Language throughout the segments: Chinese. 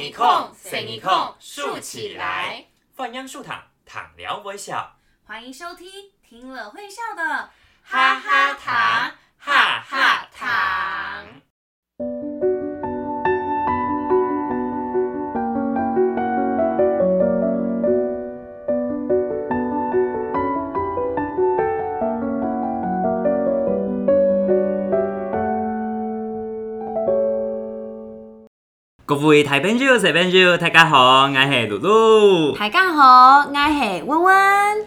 一空，省一空，竖起来。放央竖躺，躺聊微笑。欢迎收听听了会笑的哈哈糖，哈哈糖。各位台朋友、小朋友，大家好，我是露露。大家好，我是温温。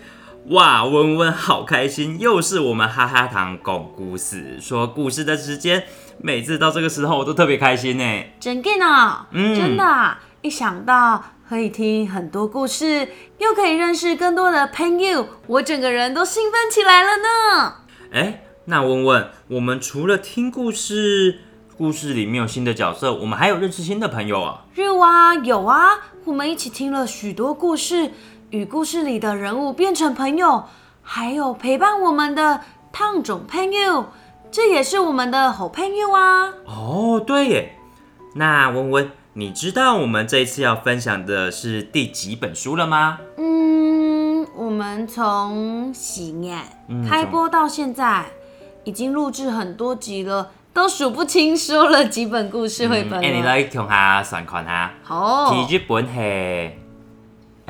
哇，温温好开心，又是我们哈哈糖讲故事、说故事的时间。每次到这个时候，我都特别开心呢。真的呢！嗯真的啊，一想到可以听很多故事，又可以认识更多的朋友，我整个人都兴奋起来了呢。哎，那温温，我们除了听故事，故事里面有新的角色，我们还有认识新的朋友啊。有啊，有啊，我们一起听了许多故事，与故事里的人物变成朋友，还有陪伴我们的烫种朋友，这也是我们的好朋友啊。哦，对耶。那温温，你知道我们这一次要分享的是第几本书了吗？嗯，我们从喜年嗯开播到现在，已经录制很多集了，都数不清说了几本故事绘本哎、你了。来同下算看下。好，第一本係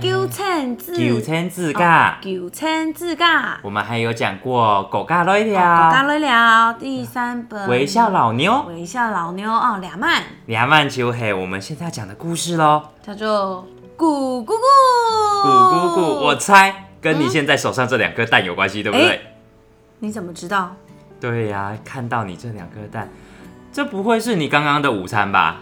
九千字，九千字噶，九千字噶，我们还有讲过狗嘎来了》《狗咖，来了。第三本。微笑老妞，微笑老妞哦，两万，两万就係我们现在要讲的故事喽。叫做咕咕咕。咕咕咕，我猜跟你现在手上这两颗蛋有关系，对不对？你怎么知道？对呀、看到你这两颗蛋，这不会是你刚刚的午餐吧？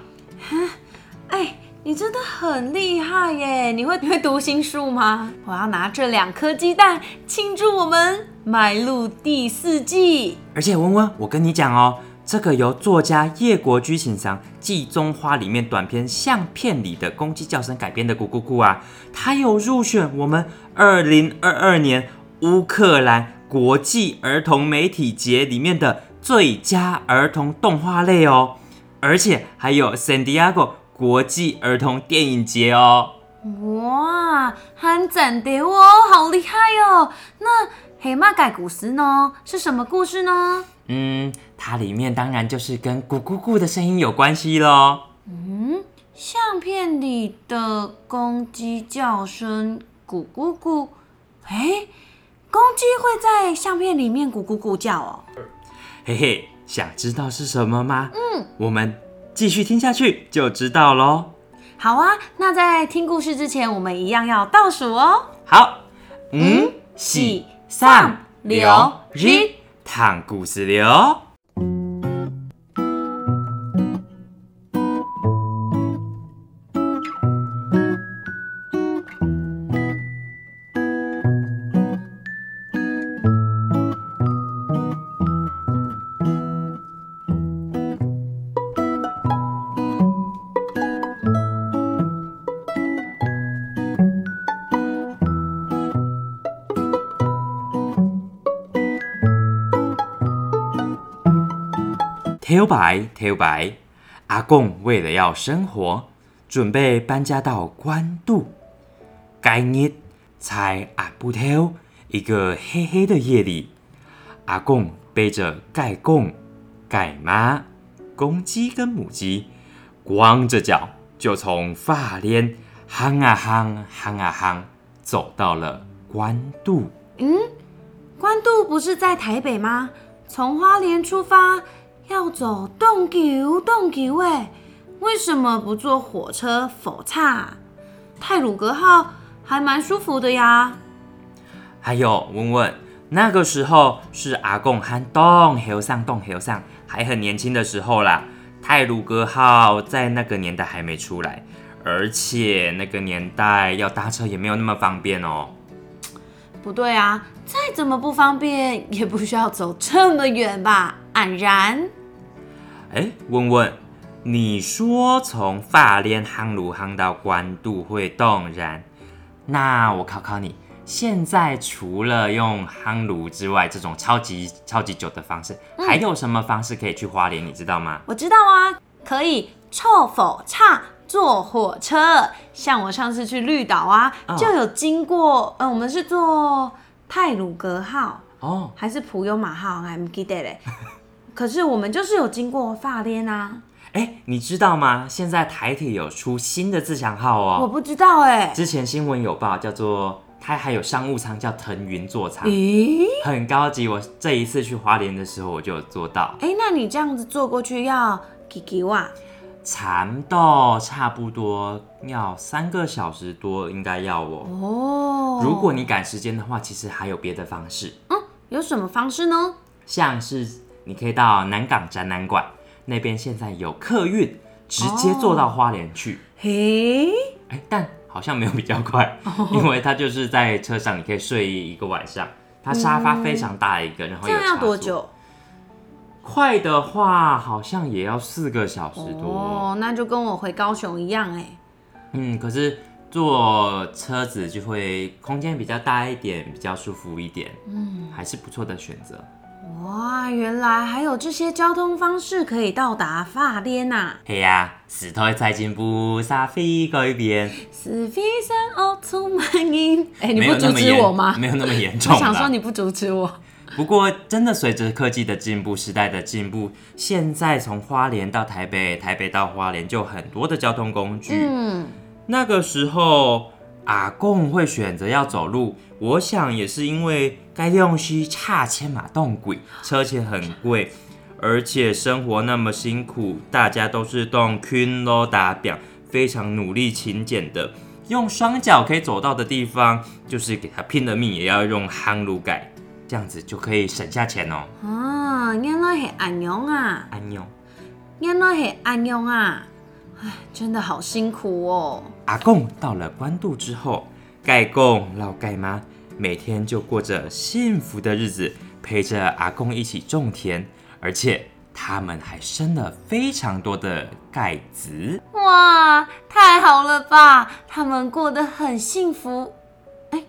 哎，你真的很厉害耶！你会你会读心术吗？我要拿这两颗鸡蛋庆祝我们迈入第四季。而且温温，我跟你讲哦，这个由作家叶国居请上《季中花》里面短篇相片里的公鸡叫声改编的《咕咕咕》啊，它有入选我们二零二二年乌克兰国际儿童媒体节里面的最佳儿童动画类哦，而且还有 San Diego 国际儿童电影节哦。哇，很赞的哦，好厉害哦！那黑马盖古斯呢？是什么故事呢？嗯，它里面当然就是跟咕咕咕的声音有关系喽。嗯相片里的公鸡叫声咕咕咕，哎，公鸡会在相片里面咕咕咕叫哦。嘿嘿，想知道是什么吗？嗯，我们继续听下去就知道喽。好啊，那在听故事之前，我们一样要倒数哦。好，嗯、四、三、六、日，谈故事了。跳白跳白，阿贡为了要生活，准备搬家到关渡。该日在阿布头一个黑黑的夜里，阿贡背着盖贡、盖妈、公鸡跟母鸡，光着脚就从发莲夯啊夯夯啊夯，走到了关渡。嗯关渡不是在台北吗？从花莲出发要走洞九洞九哎，为什么不坐火车否差？泰鲁格号还蛮舒服的呀。还有问问，那个时候是阿贡和洞和尚洞和尚还很年轻的时候啦。泰鲁格号在那个年代还没出来，而且那个年代要搭车也没有那么方便哦。不对啊，再怎么不方便，也不需要走这么远吧？安然，哎，问问，你说从法莲夯炉夯到关渡会动然，那我考考你，现在除了用夯炉之外，这种超级超级久的方式，还有什么方式可以去花莲？你知道吗？我知道啊，可以臭否差坐火车。像我上次去绿岛啊，嗯就有经过，呃，我们是坐泰鲁格号哦，还是普悠玛号，还不记得嘞。可是我们就是有经过法莲啊，哎，你知道吗？现在台铁有出新的自强号哦。我不知道哎、之前新闻有报，叫做它还有商务舱，叫腾云座舱，咦，很高级。我这一次去花莲的时候，我就有做到。哎、那你这样子坐过去要几几哇？长到差不多要三个小时多，应该要哦。哦，如果你赶时间的话，其实还有别的方式，嗯有什么方式呢？像是你可以到南港展览馆那边，现在有客运直接坐到花莲去。嘿，哎、但好像没有比较快，因为它就是在车上，你可以睡一个晚上。它沙发非常大一个，然后这样要有？多久？快的话好像也要四个小时多。哦，那就跟我回高雄一样哎。嗯，可是坐车子就会空间比较大一点，比较舒服一点。嗯，还是不错的选择。哇，原来还有这些交通方式可以到达法莲呐！嘿呀、石头在进步，沙飞改变。是非常奥特曼音。哎，你不阻止我吗？没有那么严重 我想说。你不阻止我。不过，真的随着科技的进步，时代的进步，现在从花莲到台北，台北到花莲就很多的交通工具。嗯，那个时候，阿公会选择要走路，我想也是因为该用西差千马动轨，车钱很贵，而且生活那么辛苦，大家都是动拼咯打表，非常努力勤俭的。用双脚可以走到的地方，就是给他拼了命也要用夯路改，这样子就可以省下钱哦。啊，原来是安用啊，安妞，原来是安用啊，哎，真的好辛苦哦。阿公到了官渡之后，盖公老盖妈每天就过着幸福的日子，陪着阿公一起种田，而且他们还生了非常多的盖子。哇，太好了吧！他们过得很幸福。哎，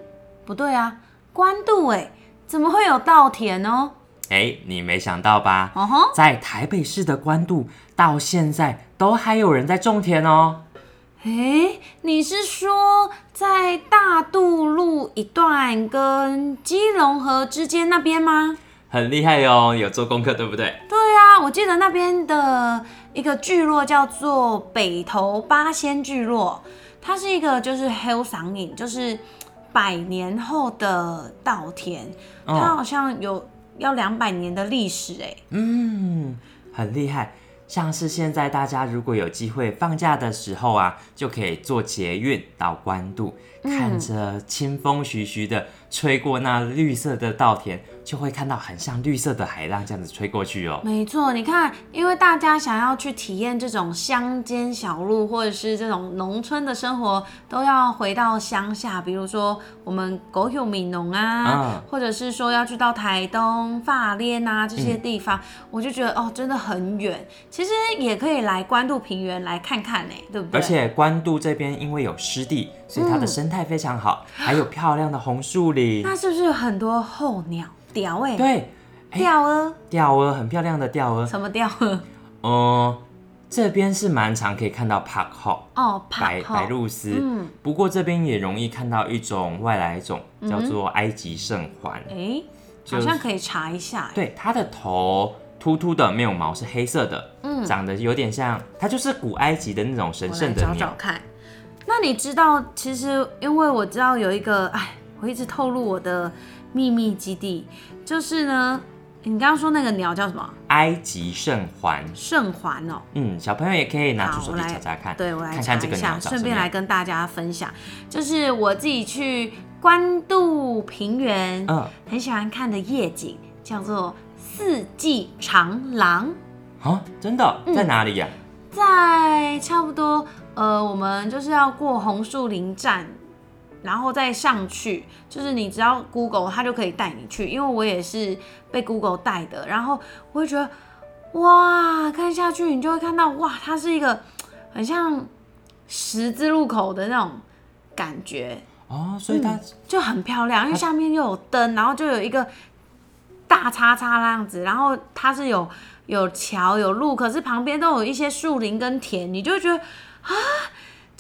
不对啊，官渡哎，怎么会有稻田哦？哎，你没想到吧？哦吼，在台北市的官渡，到现在都还有人在种田哦。哎，你是说在大渡路一段跟基隆河之间那边吗？很厉害哦，有做功课对不对？对啊，我记得那边的一个聚落叫做北投八仙聚落，它是一个就是黑桑影，就是百年后的稻田，它哦好像有要两百年的历史哎。嗯，很厉害。像是现在大家如果有机会放假的时候啊，就可以坐捷运到关渡，看着清风徐徐的吹过那绿色的稻田，就会看到很像绿色的海浪这样子吹过去哦。没错，你看，因为大家想要去体验这种乡间小路，或者是这种农村的生活，都要回到乡下。比如说我们狗有米农啊，嗯或者是说要去到台东、法莲啊这些地方，我就觉得哦，真的很远。其实也可以来关渡平原来看看呢，对不对？而且关渡这边因为有湿地，所以它的生态非常好，还有漂亮的红树林。那是不是有很多候鸟、对，哎钓鹅？钓鹅很漂亮的吊鹅。什么吊鹅？嗯，这边是蛮常可以看到帕后。哦，白白鹭鸶，嗯不过这边也容易看到一种外来种，叫做埃及圣环。哎，就是好像可以查一下。对，它的头秃秃的，没有毛，是黑色的，嗯长得有点像，它就是古埃及的那种神圣的鸟。找找看。那你知道，其实因为我知道有一个，哎，我一直透露我的秘密基地，就是呢，你刚刚说那个鸟叫什么？埃及圣环，圣环哦。嗯，小朋友也可以拿出好，手机查查看，对我来看查一下，看这个顺便来。跟大家分享，就是我自己去关渡平原，嗯，很喜欢看的夜景，叫做四季长廊。啊，真的嗯在哪里呀？在差不多呃，我们就是要过红树林站，然后再上去，就是你只要 Google 它就可以带你去，因为我也是被 Google 带的，然后我会觉得哇，看下去你就会看到哇，它是一个很像十字路口的那种感觉，哦，所以它就很漂亮，因为下面又有灯，然后就有一个大叉叉那样子，然后它是有有桥有路，可是旁边都有一些树林跟田，你就会觉得啊，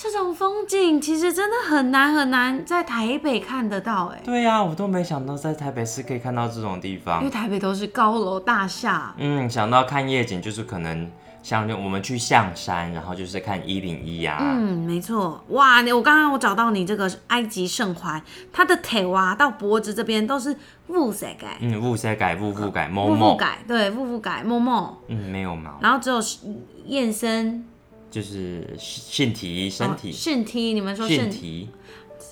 这种风景其实真的很难很难在台北看得到哎，对呀、我都没想到在台北市可以看到这种地方因方为。台北都是高楼大厦。嗯，想到看夜景，就是可能像我们去象山，然后就是看一零一啊。嗯，没错，哇！你我刚刚我找到你这个埃及圣环，它的腿哇到脖子这边都是雾色改，嗯，雾塞改、雾雾改、某雾雾某，改，对，雾雾改，某某，嗯，没有毛，然后只有燕森就是腺体、身体、腺体，你们说肾性体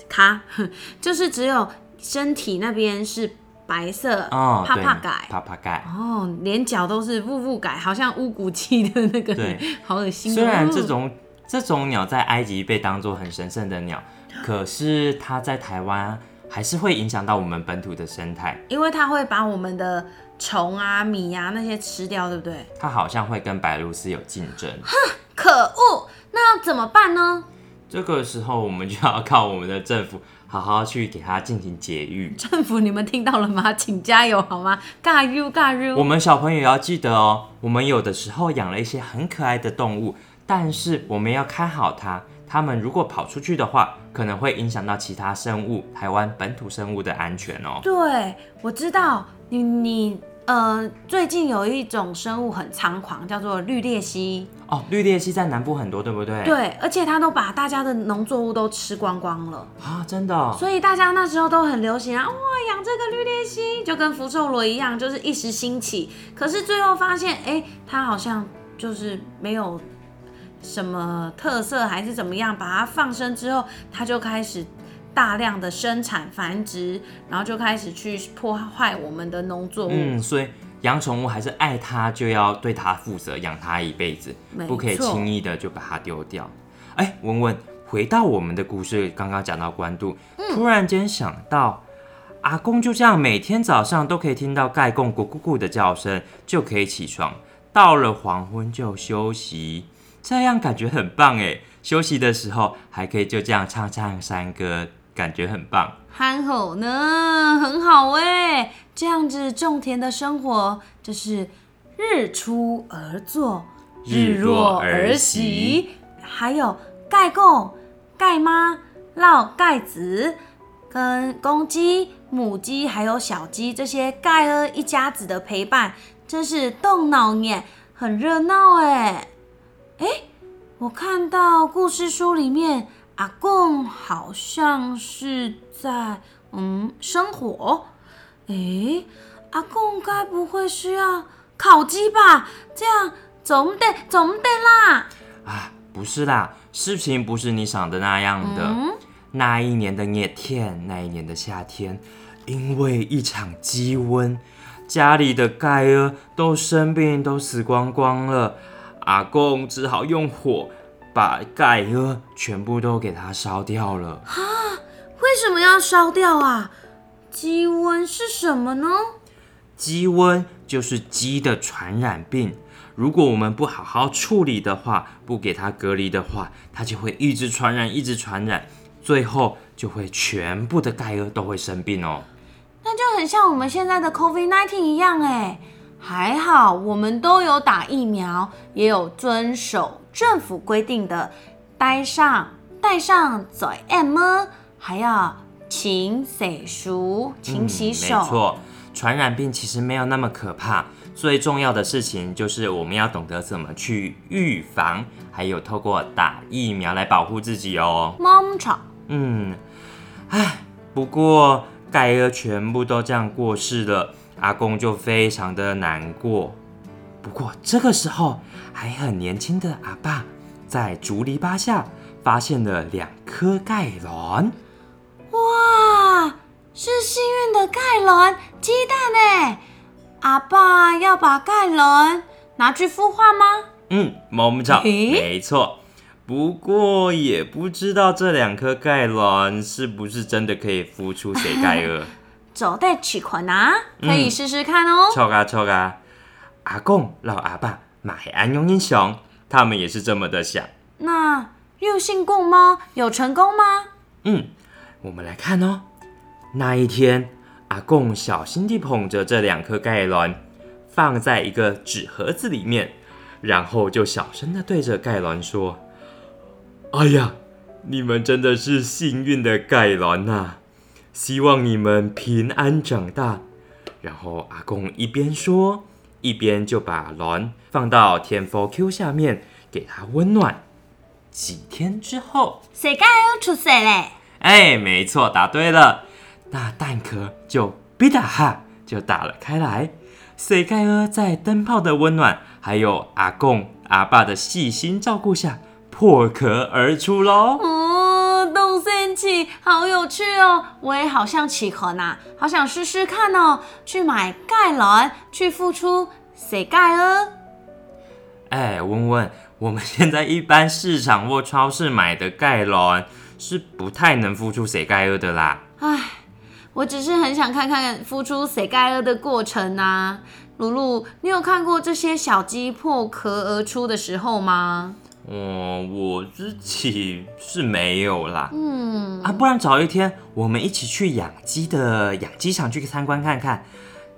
卡，就是只有身体那边是白色，哦，对帕帕改。帕帕改。哦，连脚都是雾雾改，好像乌骨鸡的那个对，好恶心哦。虽然这种这种鸟在埃及被当做很神圣的鸟，可是它在台湾还是会影响到我们本土的生态。因为它会把我们的虫啊、米啊那些吃掉，对不对？它好像会跟白鹭鸶有竞争。哼可恶，那要怎么办呢？这个时候，我们就要靠我们的政府好好去给它进行节育。政府，你们听到了吗？请加油好吗？加油加油！我们小朋友也要记得哦，我们有的时候养了一些很可爱的动物，但是我们要看好它。它们如果跑出去的话，可能会影响到其他生物，台湾本土生物的安全哦。对，我知道你你呃，最近有一种生物很猖狂，叫做绿鬣蜥。哦，绿鬣蜥在南部很多，对不对？。对，而且它都把大家的农作物都吃光光了，啊，真的哦、所以大家那时候都很流行啊，哇，养这个绿鬣蜥就跟福寿螺一样，就是一时兴起。可是最后发现，哎，它好像就是没有什么特色，还是怎么样，把它放生之后，它就开始。大量的生产繁殖，然后就开始去破坏我们的农作物。嗯，所以养宠物还是爱它，就要对它负责，养它一辈子，不可以错轻易的就把它丢掉。哎，文文，回到我们的故事，刚刚讲到关渡，嗯突然间想到，阿公就这样每天早上都可以听到盖贡咕咕咕的叫声，就可以起床，到了黄昏就休息，这样感觉很棒哎。休息的时候还可以就这样唱唱山歌，感觉很棒。憨厚呢，很好哎，这样子种田的生活就是日出而作，日落而息息，还有盖贡、盖妈、烙盖子，跟公鸡、母鸡还有小鸡这些盖儿一家子的陪伴，真是动脑眼，很热闹哎。哎，我看到故事书里面，阿贡好像是在嗯生火。哎，阿贡该不会是要烤鸡吧？这样总得总得啦。啊，不是啦，事情不是你想的那样的。嗯，那一年的热天，那一年的夏天，因为一场鸡瘟，家里的盖儿都生病，都死光光了。阿公只好用火把盖儿全部都给它烧掉了。为什么要烧掉啊？鸡瘟是什么呢？鸡瘟就是鸡的传染病，如果我们不好好处理的话，不给它隔离的话，它就会一直传染，一直传染，最后就会全部的盖儿都会生病哦。那就很像我们现在的 COVID-19 一样哎。还好我们都有打疫苗，也有遵守政府规定的戴上戴上嘴 M，还要勤洗漱、勤洗手。嗯没错，传染病其实没有那么可怕，最重要的事情就是我们要懂得怎么去预防，还有透过打疫苗来保护自己哦。梦吵，嗯，唉，不过盖儿全部都这样过世了，阿公就非常的难过。不过这个时候，还很年轻的阿爸在竹篱笆下发现了两颗盖卵。哇，是幸运的盖卵鸡蛋呢！阿爸要把盖卵拿去孵化吗？嗯，毛木草，诶没错。不过也不知道这两颗盖卵是不是真的可以孵出谁盖儿。走带取款啊，可以试试看哦。错啊错啊！阿公、老阿爸、马黑安用英雄，他们也是这么的想。那六姓共猫有成功吗？嗯，我们来看哦。那一天，阿贡小心地捧着这两颗盖卵，放在一个纸盒子里面，然后就小声地对着盖伦说：“哎呀，你们真的是幸运的盖伦呐！希望你们平安长大。”然后阿公一边说，一边就把卵放到天佛 Q 下面，给它温暖。几天之后，谁盖又出世嘞？哎，没错，答对了。那蛋壳就哔哒哈就打了开来。水盖儿在灯泡的温暖，还有阿公阿爸的细心照顾下，破壳而出喽。哦，好有趣哦！我也好像起壳呢，好想试试看哦。去买盖卵，去付出谁盖儿。哎，问问，我们现在一般市场或超市买的盖卵是不太能付出谁盖儿的啦。唉，我只是很想看看付出谁盖儿的过程啊。露露，你有看过这些小鸡破壳而出的时候吗？哦，我自己是没有啦。嗯啊，不然找一天我们一起去养鸡的养鸡场去参观看看，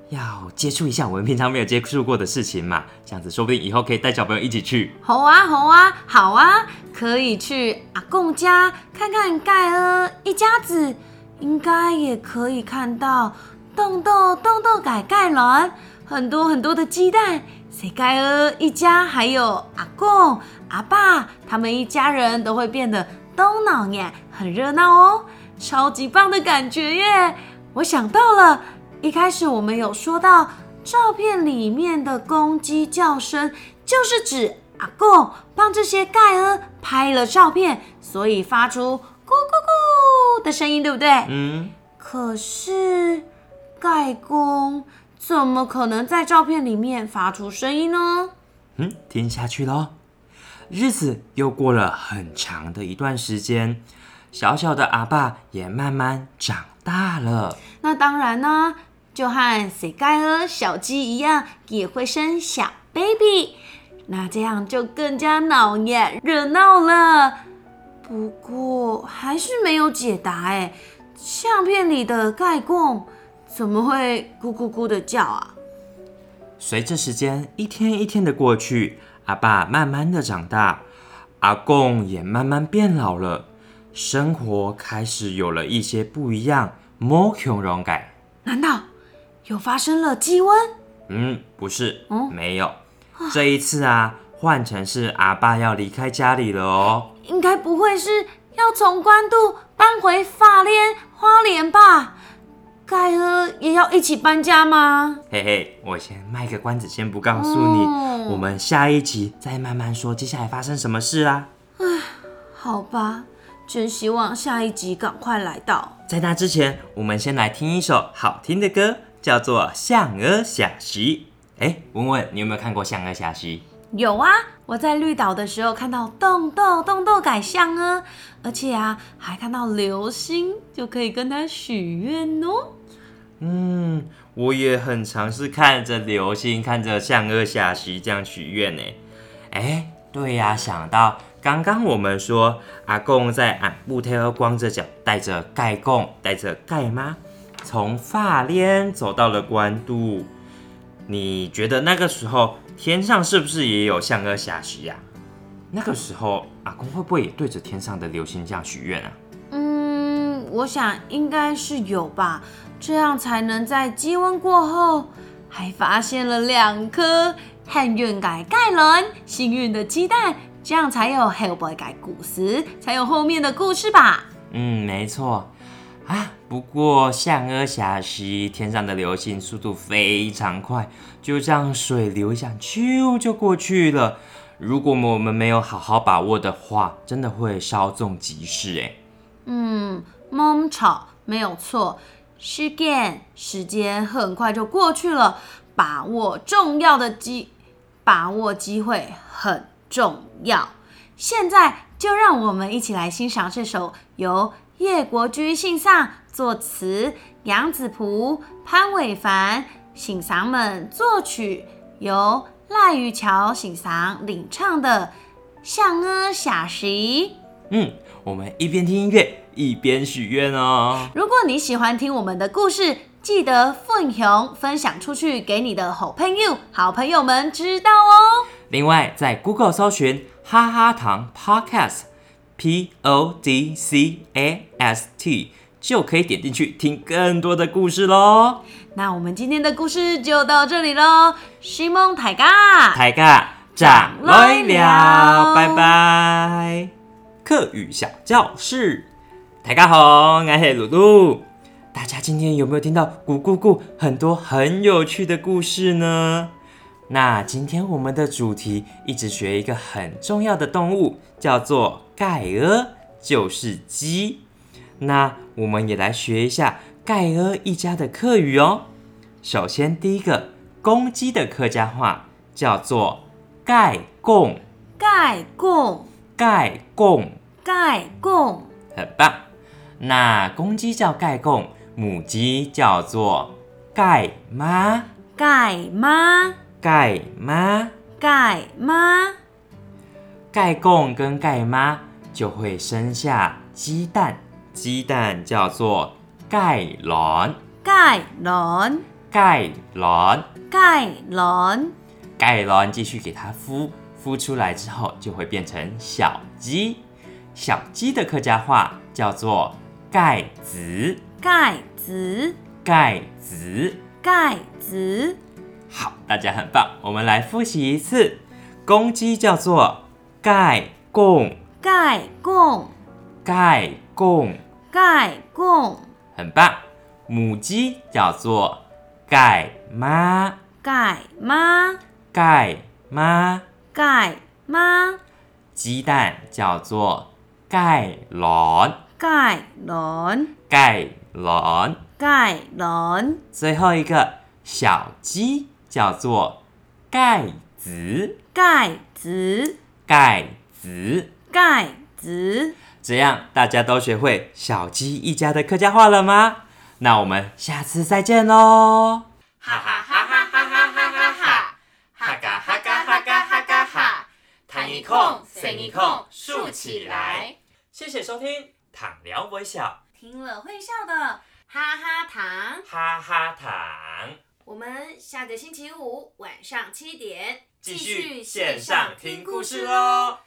要接触一下我们平常没有接触过的事情嘛。这样子说不定以后可以带小朋友一起去。好啊，好啊，好啊，可以去阿贡家看看盖儿一家子，应该也可以看到豆豆豆豆改盖卵，很多很多的鸡蛋。谁盖儿一家还有阿公、阿爸，他们一家人都会变得都闹耶，很热闹哦，超级棒的感觉耶！我想到了，一开始我们有说到照片里面的公鸡叫声，就是指阿公帮这些盖恩拍了照片，所以发出咕咕咕的声音，对不对？嗯，可是盖公。怎么可能在照片里面发出声音呢？嗯，听下去喽。日子又过了很长的一段时间，小小的阿爸也慢慢长大了。那当然呢，就和谁盖尔小鸡一样，也会生小 baby。那这样就更加闹眼热闹了。不过还是没有解答哎，相片里的盖贡。怎么会咕咕咕的叫啊？随着时间一天一天的过去，阿爸慢慢的长大，阿公也慢慢变老了，生活开始有了一些不一样。莫穷容改？难道又发生了鸡瘟？嗯，不是，嗯没有。这一次啊，换成是阿爸要离开家里了哦。应该不会是要从关渡搬回法莲花莲吧？盖尔也要一起搬家吗？嘿嘿，我先卖个关子，先不告诉你，我们下一集再慢慢说接下来发生什么事啊。唉，好吧，真希望下一集赶快来到。在那之前，我们先来听一首好听的歌，叫做《象儿小溪》。哎，文文，你有没有看过《象儿小溪》？有啊，我在绿岛的时候看到洞豆洞豆改象啊，而且啊还看到流星，就可以跟他许愿哦。嗯，我也很尝试看着流星，看着象儿下溪这样许愿呢。哎，对呀，想到刚刚我们说阿公在俺布泰尔光着脚，带着盖公，带着盖妈，从发莲走到了关渡。你觉得那个时候？天上是不是也有象儿下溪呀？那个时候阿公会不会也对着天上的流星这样许愿啊？嗯，我想应该是有吧，这样才能在积温过后还发现了两颗汉运改盖伦幸运的鸡蛋，这样才有 Hellboy 改古时，才有后面的故事吧？嗯，没错。啊，不过象儿下溪天上的流星速度非常快，就这样水流一下，咻就过去了。如果我们没有好好把握的话，真的会稍纵即逝哎。嗯，蒙吵没有错。时间时间很快就过去了，把握重要的机，把握机会很重要。现在就让我们一起来欣赏这首由。叶国居信上作词，杨子璞、潘伟凡信赏们作曲，由赖玉桥信赏领唱的《向阿下溪》。嗯，我们一边听音乐一边许愿哦。如果你喜欢听我们的故事，记得分享分享出去给你的好朋友、好朋友们知道哦。另外，在 Google 搜寻“哈哈糖 Podcast”，P O D C A S T，就可以点进去听更多的故事喽。那我们今天的故事就到这里喽，西蒙台嘎，大家长来了，拜拜。课语小教室，大家好，我是露露。大家今天有没有听到咕咕咕很多很有趣的故事呢？那今天我们的主题一直学一个很重要的动物，叫做盖鹅，就是鸡。那我们也来学一下盖鹅一家的客语哦。首先，第一个公鸡的客家话叫做盖贡，盖贡，盖贡，盖贡，很棒。那公鸡叫盖贡，母鸡叫做盖妈，盖妈，盖妈，盖妈，盖贡跟盖妈就会生下鸡蛋，鸡蛋叫做盖卵，盖卵，盖卵，盖卵，盖卵继续给它孵，孵出来之后就会变成小鸡，小鸡的客家话叫做盖子，盖子，盖子。盖子，好，大家很棒，我们来复习一次。公鸡叫做盖贡，盖贡，盖贡，盖贡，很棒。母鸡叫做盖妈，盖妈，盖妈。盖妈，鸡蛋叫做盖卵，盖卵，盖卵。盖卵，最后一个小鸡叫做盖子，盖子，盖子。盖子。这样大家都学会小鸡一家的客家话了吗？那我们下次再见喽！哈哈哈哈哈哈哈哈哈，哈嘎哈嘎哈嘎哈嘎哈，弹一空，伸一空，竖起来。谢谢收听，躺聊微笑，听了会笑的，哈哈糖。哈哈糖，我们下个星期五晚上七点继续线上听故事喽。